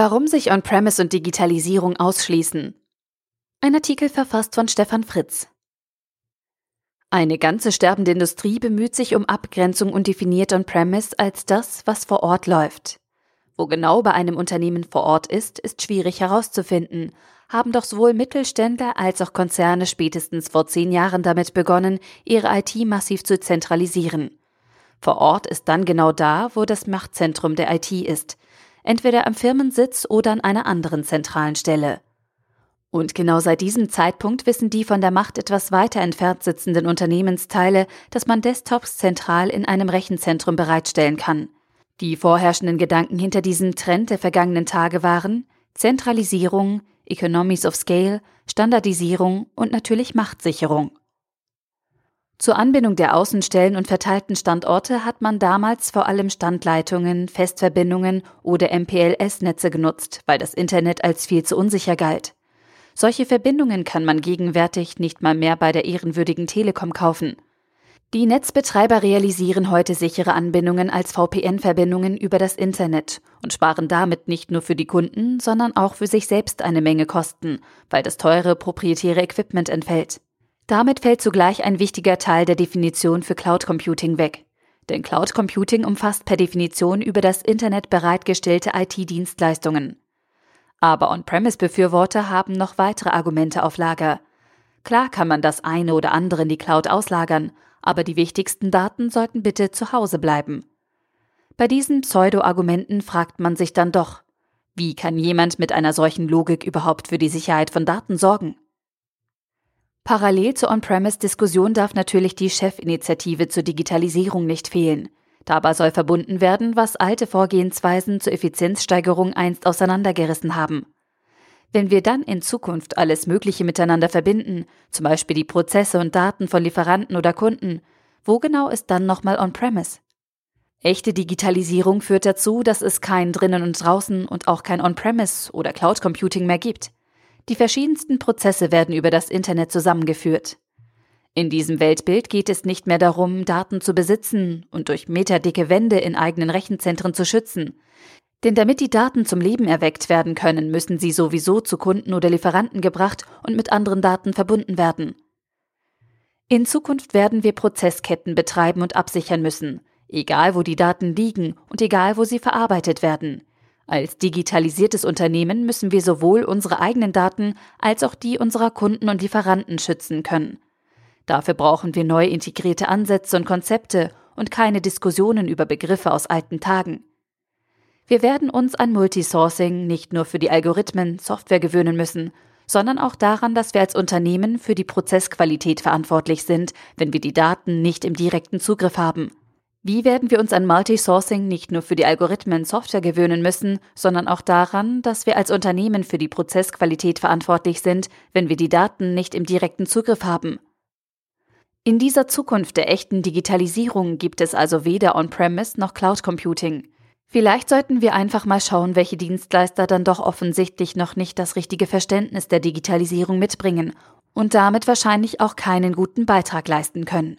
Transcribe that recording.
Warum sich On-Premise und Digitalisierung ausschließen. Ein Artikel verfasst von Stefan Fritz. Eine ganze sterbende Industrie bemüht sich um Abgrenzung und definiert On-Premise als das, was vor Ort läuft. Wo genau bei einem Unternehmen vor Ort ist, ist schwierig herauszufinden, haben doch sowohl Mittelständler als auch Konzerne spätestens vor zehn Jahren damit begonnen, ihre IT massiv zu zentralisieren. Vor Ort ist dann genau da, wo das Machtzentrum der IT ist, entweder am Firmensitz oder an einer anderen zentralen Stelle. Und genau seit diesem Zeitpunkt wissen die von der Macht etwas weiter entfernt sitzenden Unternehmensteile, dass man Desktops zentral in einem Rechenzentrum bereitstellen kann. Die vorherrschenden Gedanken hinter diesem Trend der vergangenen Tage waren Zentralisierung, Economies of Scale, Standardisierung und natürlich Machtsicherung. Zur Anbindung der Außenstellen und verteilten Standorte hat man damals vor allem Standleitungen, Festverbindungen oder MPLS-Netze genutzt, weil das Internet als viel zu unsicher galt. Solche Verbindungen kann man gegenwärtig nicht mal mehr bei der ehrenwürdigen Telekom kaufen. Die Netzbetreiber realisieren heute sichere Anbindungen als VPN-Verbindungen über das Internet und sparen damit nicht nur für die Kunden, sondern auch für sich selbst eine Menge Kosten, weil das teure proprietäre Equipment entfällt. Damit fällt zugleich ein wichtiger Teil der Definition für Cloud Computing weg. Denn Cloud Computing umfasst per Definition über das Internet bereitgestellte IT-Dienstleistungen. Aber On-Premise-Befürworter haben noch weitere Argumente auf Lager. Klar kann man das eine oder andere in die Cloud auslagern, aber die wichtigsten Daten sollten bitte zu Hause bleiben. Bei diesen Pseudo-Argumenten fragt man sich dann doch, wie kann jemand mit einer solchen Logik überhaupt für die Sicherheit von Daten sorgen? Parallel zur On-Premise-Diskussion darf natürlich die Chefinitiative zur Digitalisierung nicht fehlen. Dabei soll verbunden werden, was alte Vorgehensweisen zur Effizienzsteigerung einst auseinandergerissen haben. Wenn wir dann in Zukunft alles Mögliche miteinander verbinden, zum Beispiel die Prozesse und Daten von Lieferanten oder Kunden, wo genau ist dann nochmal On-Premise? Echte Digitalisierung führt dazu, dass es kein drinnen und draußen und auch kein On-Premise oder Cloud Computing mehr gibt. Die verschiedensten Prozesse werden über das Internet zusammengeführt. In diesem Weltbild geht es nicht mehr darum, Daten zu besitzen und durch meterdicke Wände in eigenen Rechenzentren zu schützen. Denn damit die Daten zum Leben erweckt werden können, müssen sie sowieso zu Kunden oder Lieferanten gebracht und mit anderen Daten verbunden werden. In Zukunft werden wir Prozessketten betreiben und absichern müssen, egal wo die Daten liegen und egal wo sie verarbeitet werden. Als digitalisiertes Unternehmen müssen wir sowohl unsere eigenen Daten als auch die unserer Kunden und Lieferanten schützen können. Dafür brauchen wir neu integrierte Ansätze und Konzepte und keine Diskussionen über Begriffe aus alten Tagen. Wir werden uns an Multisourcing nicht nur für die Algorithmen, Software gewöhnen müssen, sondern auch daran, dass wir als Unternehmen für die Prozessqualität verantwortlich sind, wenn wir die Daten nicht im direkten Zugriff haben. Wie werden wir uns an Multisourcing nicht nur für die Algorithmen Software gewöhnen müssen, sondern auch daran, dass wir als Unternehmen für die Prozessqualität verantwortlich sind, wenn wir die Daten nicht im direkten Zugriff haben. In dieser Zukunft der echten Digitalisierung gibt es also weder On-Premise noch Cloud Computing. Vielleicht sollten wir einfach mal schauen, welche Dienstleister dann doch offensichtlich noch nicht das richtige Verständnis der Digitalisierung mitbringen und damit wahrscheinlich auch keinen guten Beitrag leisten können.